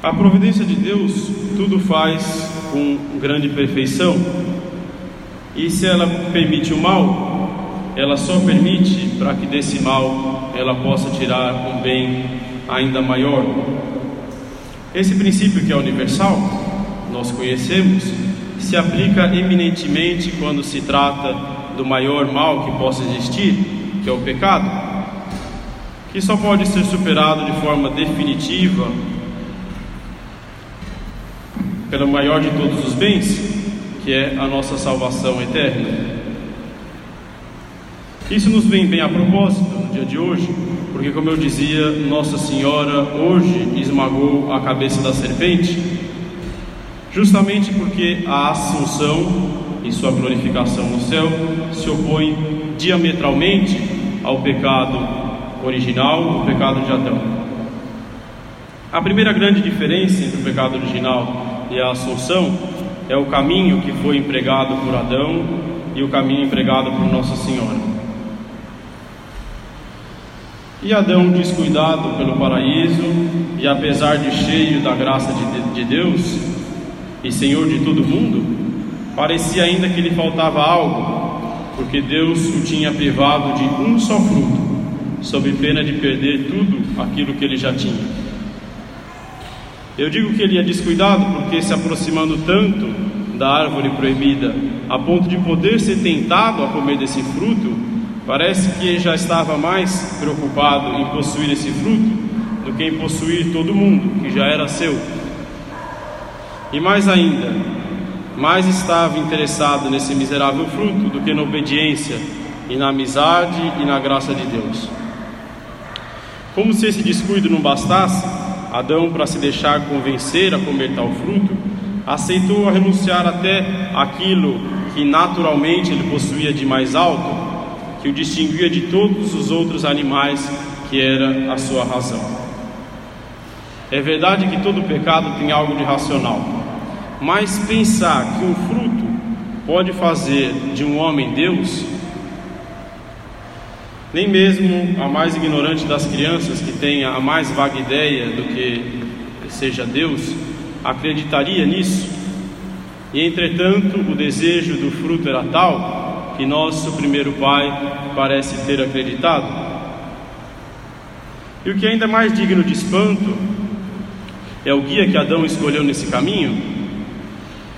A providência de Deus tudo faz com grande perfeição. E se ela permite o mal, ela só permite para que desse mal ela possa tirar um bem ainda maior. Esse princípio que é universal, nós conhecemos, se aplica eminentemente quando se trata do maior mal que possa existir, que é o pecado, que só pode ser superado de forma definitiva pelo maior de todos os bens, que é a nossa salvação eterna. Isso nos vem bem a propósito no dia de hoje, porque, como eu dizia, Nossa Senhora hoje esmagou a cabeça da serpente, justamente porque a Assunção e sua glorificação no céu se opõe diametralmente ao pecado original, o pecado de Adão. A primeira grande diferença entre o pecado original e a Assunção é o caminho que foi empregado por Adão e o caminho empregado por Nossa Senhora. E Adão, descuidado pelo paraíso, e apesar de cheio da graça de, de Deus e Senhor de todo mundo, parecia ainda que lhe faltava algo, porque Deus o tinha privado de um só fruto, sob pena de perder tudo aquilo que ele já tinha. Eu digo que ele é descuidado porque, se aproximando tanto da árvore proibida, a ponto de poder ser tentado a comer desse fruto, parece que já estava mais preocupado em possuir esse fruto do que em possuir todo mundo, que já era seu. E mais ainda, mais estava interessado nesse miserável fruto do que na obediência e na amizade e na graça de Deus. Como se esse descuido não bastasse, Adão, para se deixar convencer a comer tal fruto, aceitou renunciar até aquilo que naturalmente ele possuía de mais alto, que o distinguia de todos os outros animais, que era a sua razão. É verdade que todo pecado tem algo de racional, mas pensar que um fruto pode fazer de um homem Deus nem mesmo a mais ignorante das crianças, que tenha a mais vaga ideia do que seja Deus, acreditaria nisso. E entretanto, o desejo do fruto era tal que nosso primeiro pai parece ter acreditado. E o que é ainda mais digno de espanto é o guia que Adão escolheu nesse caminho.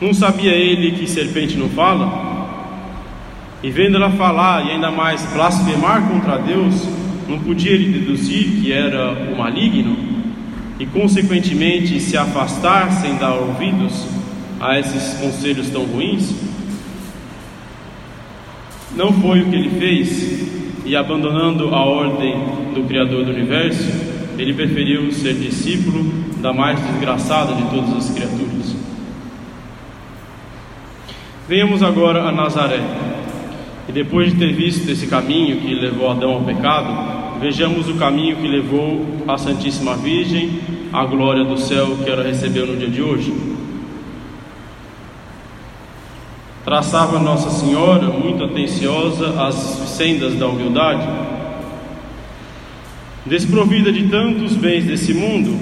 Não sabia ele que serpente não fala? E vendo ela falar e ainda mais blasfemar contra Deus, não podia ele deduzir que era o maligno e, consequentemente, se afastar sem dar ouvidos a esses conselhos tão ruins? Não foi o que ele fez, e abandonando a ordem do Criador do universo, ele preferiu ser discípulo da mais desgraçada de todas as criaturas. Venhamos agora a Nazaré. E depois de ter visto esse caminho que levou Adão ao pecado, vejamos o caminho que levou a Santíssima Virgem à glória do céu que ela recebeu no dia de hoje. Traçava Nossa Senhora, muito atenciosa, as sendas da humildade, desprovida de tantos bens desse mundo,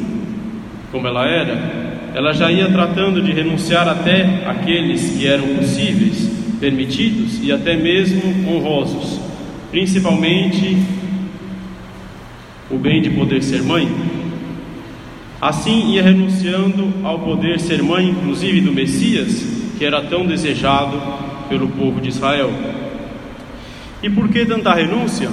como ela era, ela já ia tratando de renunciar até aqueles que eram possíveis permitidos e até mesmo honrosos, principalmente o bem de poder ser mãe. Assim ia renunciando ao poder ser mãe, inclusive do Messias, que era tão desejado pelo povo de Israel. E por que tanta renúncia?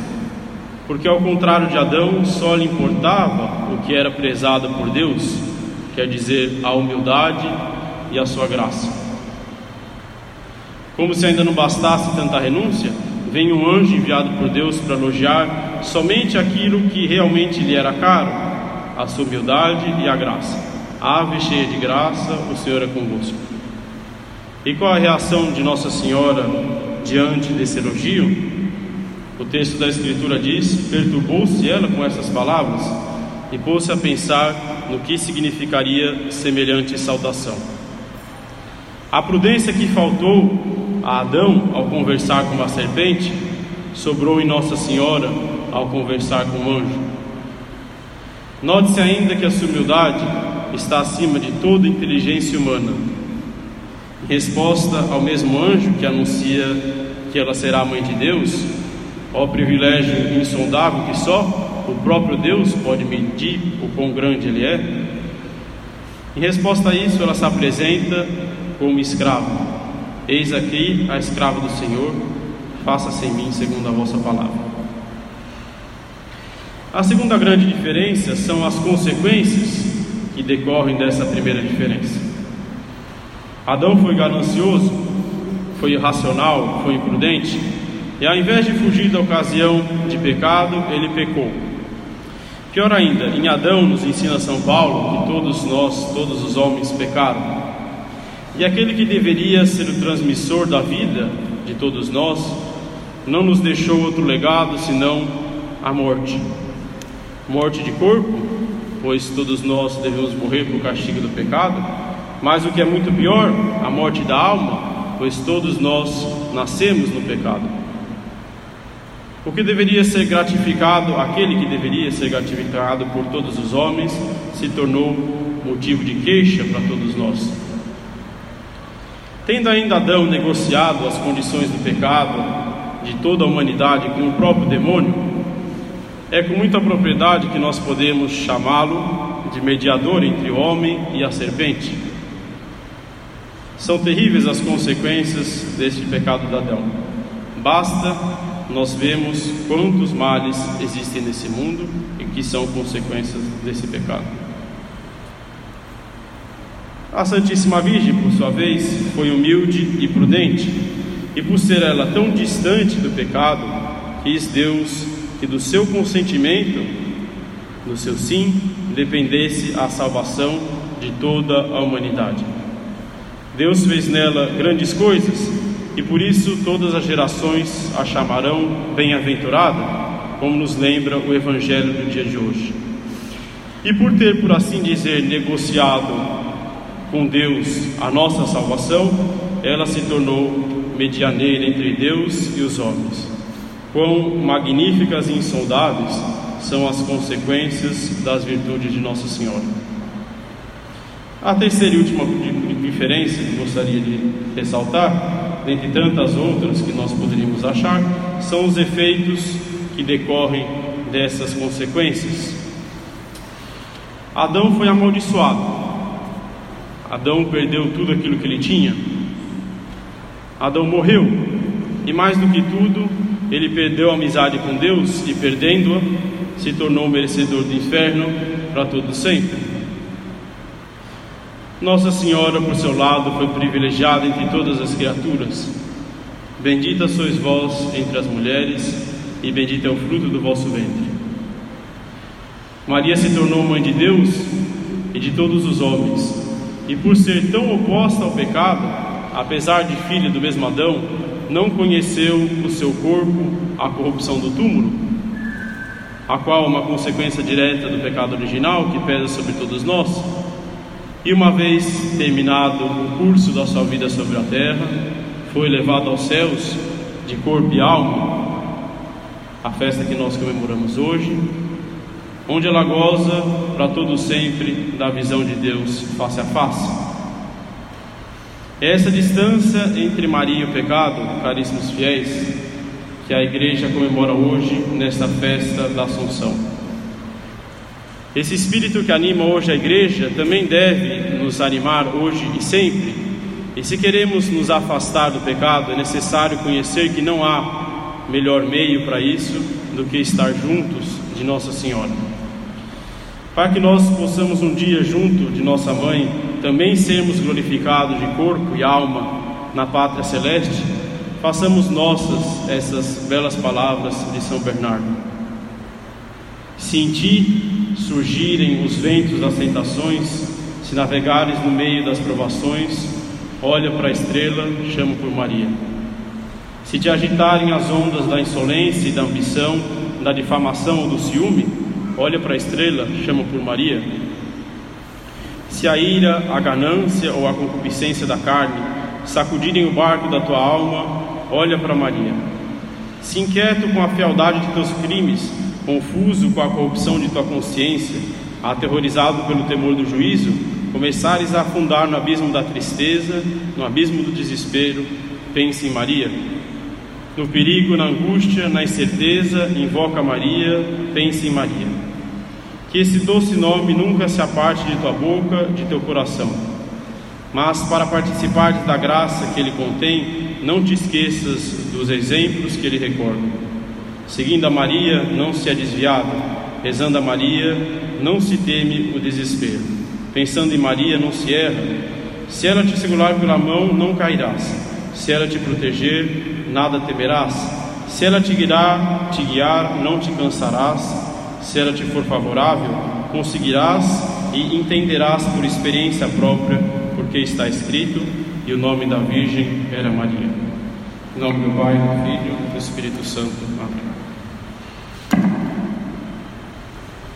Porque, ao contrário de Adão, só lhe importava o que era prezado por Deus, quer dizer, a humildade e a sua graça. Como se ainda não bastasse tanta renúncia, vem um anjo enviado por Deus para elogiar somente aquilo que realmente lhe era caro, a sua humildade e a graça. Ave cheia de graça, o Senhor é convosco. E qual a reação de Nossa Senhora diante desse elogio? O texto da Escritura diz: perturbou-se ela com essas palavras e pôs-se a pensar no que significaria semelhante saudação. A prudência que faltou a Adão ao conversar com a serpente, sobrou em Nossa Senhora ao conversar com o anjo. Note-se ainda que a sua humildade está acima de toda inteligência humana. Em resposta ao mesmo anjo que anuncia que ela será a mãe de Deus, ó privilégio insondável que só o próprio Deus pode medir o quão grande ele é. Em resposta a isso, ela se apresenta como escrava. Eis aqui a escrava do Senhor, faça-se em mim segundo a vossa palavra. A segunda grande diferença são as consequências que decorrem dessa primeira diferença. Adão foi ganancioso, foi irracional, foi imprudente, e ao invés de fugir da ocasião de pecado, ele pecou. Pior ainda, em Adão nos ensina São Paulo que todos nós, todos os homens pecaram. E aquele que deveria ser o transmissor da vida de todos nós, não nos deixou outro legado senão a morte morte de corpo, pois todos nós devemos morrer por castigo do pecado, mas o que é muito pior, a morte da alma, pois todos nós nascemos no pecado. O que deveria ser gratificado, aquele que deveria ser gratificado por todos os homens, se tornou motivo de queixa para todos nós. Tendo ainda Adão negociado as condições do pecado de toda a humanidade com o próprio demônio, é com muita propriedade que nós podemos chamá-lo de mediador entre o homem e a serpente. São terríveis as consequências deste pecado de Adão. Basta nós vemos quantos males existem nesse mundo e que são consequências desse pecado. A Santíssima Virgem, por sua vez, foi humilde e prudente, e por ser ela tão distante do pecado, quis Deus que do seu consentimento, do seu sim, dependesse a salvação de toda a humanidade. Deus fez nela grandes coisas e por isso todas as gerações a chamarão bem-aventurada, como nos lembra o Evangelho do dia de hoje. E por ter, por assim dizer, negociado com Deus a nossa salvação, ela se tornou medianeira entre Deus e os homens. Quão magníficas e insondáveis são as consequências das virtudes de Nossa Senhora. A terceira e última diferença que gostaria de ressaltar, dentre tantas outras que nós poderíamos achar, são os efeitos que decorrem dessas consequências. Adão foi amaldiçoado. Adão perdeu tudo aquilo que ele tinha. Adão morreu. E mais do que tudo, ele perdeu a amizade com Deus e, perdendo-a, se tornou merecedor do inferno para todo sempre. Nossa Senhora, por seu lado, foi privilegiada entre todas as criaturas. Bendita sois vós entre as mulheres, e bendito é o fruto do vosso ventre. Maria se tornou mãe de Deus e de todos os homens, e por ser tão oposta ao pecado, apesar de filha do mesmo Adão, não conheceu o seu corpo a corrupção do túmulo, a qual é uma consequência direta do pecado original que pesa sobre todos nós. E uma vez terminado o curso da sua vida sobre a terra, foi levado aos céus de corpo e alma, a festa que nós comemoramos hoje, onde ela goza para todo sempre da visão de Deus face a face. Essa distância entre Maria e o pecado, caríssimos fiéis, que a igreja comemora hoje nesta festa da Assunção. Esse espírito que anima hoje a igreja também deve nos animar hoje e sempre. E se queremos nos afastar do pecado, é necessário conhecer que não há melhor meio para isso do que estar juntos de Nossa Senhora. Para que nós possamos um dia, junto de nossa mãe, também sermos glorificados de corpo e alma na pátria celeste, façamos nossas essas belas palavras de São Bernardo. Se em ti surgirem os ventos das tentações, se navegares no meio das provações, olha para a estrela, chama por Maria. Se te agitarem as ondas da insolência e da ambição, da difamação ou do ciúme, olha para a estrela, chama por Maria. Se a ira, a ganância ou a concupiscência da carne sacudirem o barco da tua alma, olha para Maria. Se inquieto com a fealdade de teus crimes, confuso com a corrupção de tua consciência, aterrorizado pelo temor do juízo, começares a afundar no abismo da tristeza, no abismo do desespero, pense em Maria. No perigo, na angústia, na incerteza, invoca Maria, pense em Maria. Que esse doce nome nunca se aparte de tua boca, de teu coração. Mas para participar da graça que ele contém, não te esqueças dos exemplos que ele recorda. Seguindo a Maria, não se é desviado. Rezando a Maria, não se teme o desespero. Pensando em Maria, não se erra. Se ela te segurar pela mão, não cairás. Se ela te proteger, nada temerás. Se ela te guiar, te guiar, não te cansarás. Se ela te for favorável, conseguirás e entenderás por experiência própria, porque está escrito: e o nome da Virgem era Maria. Em nome do Pai, do Filho e do Espírito Santo.